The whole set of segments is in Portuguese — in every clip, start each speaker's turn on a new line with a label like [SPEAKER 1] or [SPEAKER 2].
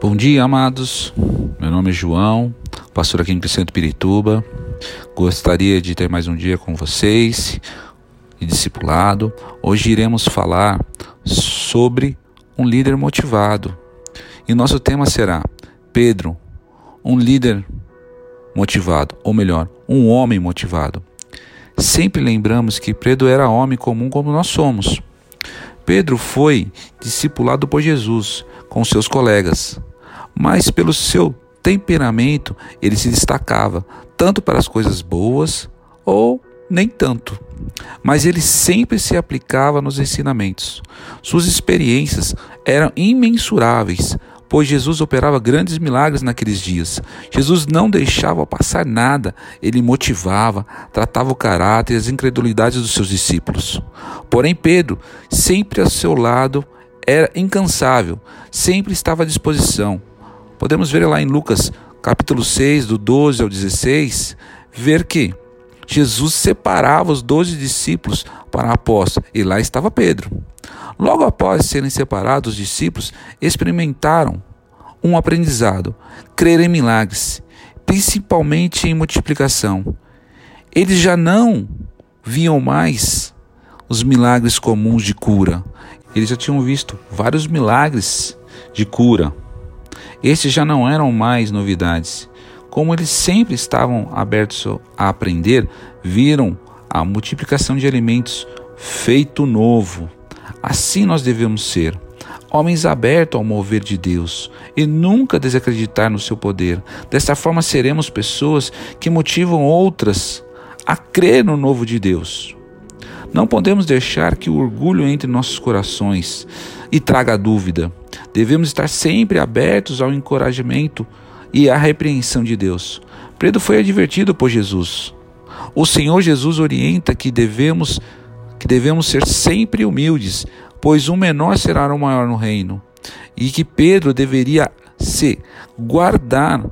[SPEAKER 1] Bom dia, amados. Meu nome é João, pastor aqui em Crescento Pirituba. Gostaria de ter mais um dia com vocês e discipulado. Hoje iremos falar sobre um líder motivado. E nosso tema será Pedro, um líder motivado, ou melhor, um homem motivado. Sempre lembramos que Pedro era homem comum como nós somos. Pedro foi discipulado por Jesus com seus colegas mas pelo seu temperamento ele se destacava tanto para as coisas boas ou nem tanto. Mas ele sempre se aplicava nos ensinamentos. Suas experiências eram imensuráveis, pois Jesus operava grandes milagres naqueles dias. Jesus não deixava passar nada, ele motivava, tratava o caráter e as incredulidades dos seus discípulos. Porém, Pedro, sempre ao seu lado, era incansável, sempre estava à disposição. Podemos ver lá em Lucas capítulo 6, do 12 ao 16, ver que Jesus separava os doze discípulos para apóstolo, e lá estava Pedro. Logo após serem separados, os discípulos experimentaram um aprendizado, crer em milagres, principalmente em multiplicação. Eles já não viam mais os milagres comuns de cura. Eles já tinham visto vários milagres de cura. Estes já não eram mais novidades. Como eles sempre estavam abertos a aprender, viram a multiplicação de alimentos feito novo. Assim nós devemos ser. Homens abertos ao mover de Deus e nunca desacreditar no seu poder. Desta forma, seremos pessoas que motivam outras a crer no novo de Deus. Não podemos deixar que o orgulho entre nossos corações e traga dúvida. Devemos estar sempre abertos ao encorajamento e à repreensão de Deus. Pedro foi advertido por Jesus. O Senhor Jesus orienta que devemos que devemos ser sempre humildes, pois um menor será o maior no reino, e que Pedro deveria se guardar,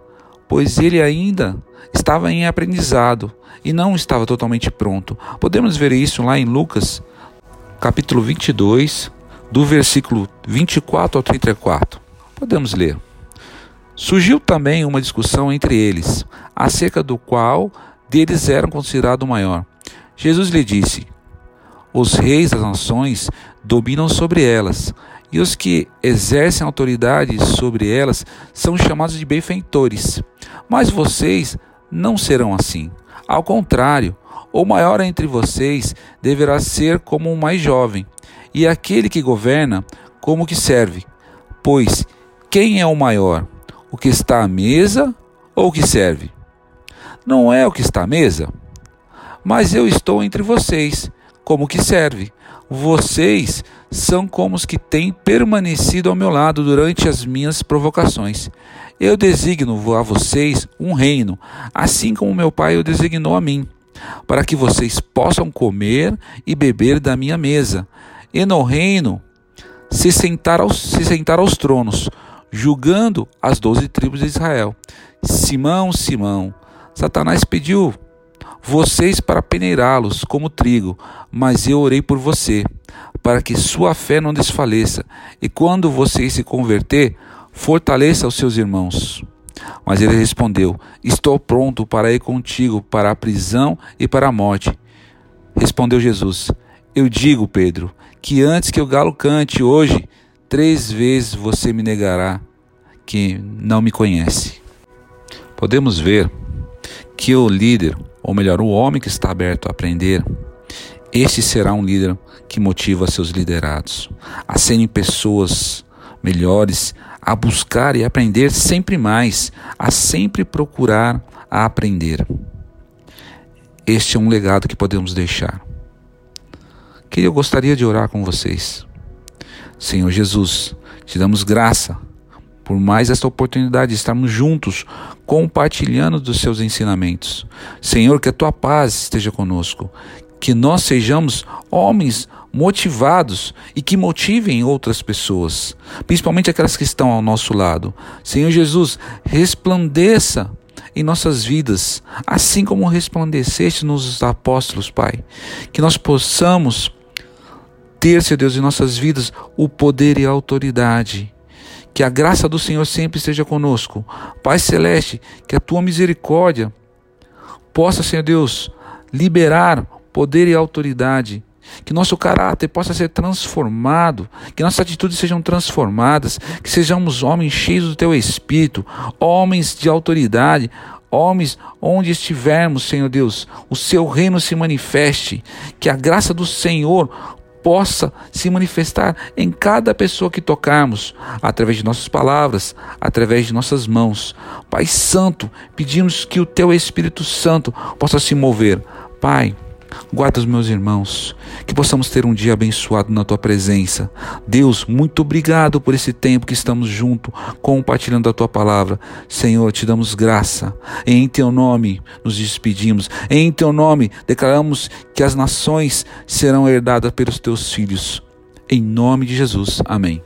[SPEAKER 1] pois ele ainda estava em aprendizado e não estava totalmente pronto. Podemos ver isso lá em Lucas, capítulo 22, do versículo 24 ao 34. Podemos ler. Surgiu também uma discussão entre eles, acerca do qual deles era considerado o maior. Jesus lhe disse: Os reis das nações dominam sobre elas, e os que exercem autoridade sobre elas são chamados de benfeitores. Mas vocês não serão assim. Ao contrário, o maior entre vocês deverá ser como o mais jovem, e aquele que governa como que serve. Pois quem é o maior, o que está à mesa ou o que serve? Não é o que está à mesa, mas eu estou entre vocês, como que serve. Vocês são como os que têm permanecido ao meu lado durante as minhas provocações. Eu designo a vocês um reino, assim como meu pai o designou a mim, para que vocês possam comer e beber da minha mesa e no reino se sentar aos, se sentar aos tronos, julgando as doze tribos de Israel. Simão, Simão, Satanás pediu vocês para peneirá-los como trigo, mas eu orei por você, para que sua fé não desfaleça, e quando você se converter, fortaleça os seus irmãos. Mas ele respondeu: Estou pronto para ir contigo para a prisão e para a morte. Respondeu Jesus: Eu digo, Pedro, que antes que o galo cante hoje, três vezes você me negará que não me conhece. Podemos ver que o líder, ou melhor, o homem que está aberto a aprender, este será um líder que motiva seus liderados a serem pessoas melhores, a buscar e aprender sempre mais, a sempre procurar a aprender. Este é um legado que podemos deixar que eu gostaria de orar com vocês. Senhor Jesus, te damos graça por mais esta oportunidade de estarmos juntos, compartilhando dos seus ensinamentos. Senhor, que a tua paz esteja conosco, que nós sejamos homens motivados e que motivem outras pessoas, principalmente aquelas que estão ao nosso lado. Senhor Jesus, resplandeça em nossas vidas, assim como resplandeceste nos apóstolos, Pai. Que nós possamos ter, Senhor Deus, em nossas vidas o poder e a autoridade Que a graça do Senhor sempre esteja conosco. Pai Celeste, que a tua misericórdia possa, Senhor Deus, liberar poder e autoridade que nosso caráter possa ser transformado, que nossas atitudes sejam transformadas, que sejamos homens cheios do teu espírito, homens de autoridade, homens onde estivermos, Senhor Deus, o seu reino se manifeste, que a graça do Senhor possa se manifestar em cada pessoa que tocarmos, através de nossas palavras, através de nossas mãos. Pai Santo, pedimos que o Teu Espírito Santo possa se mover. Pai, Guarda os meus irmãos, que possamos ter um dia abençoado na tua presença. Deus, muito obrigado por esse tempo que estamos juntos, compartilhando a tua palavra. Senhor, te damos graça. Em teu nome nos despedimos. Em teu nome declaramos que as nações serão herdadas pelos teus filhos. Em nome de Jesus. Amém.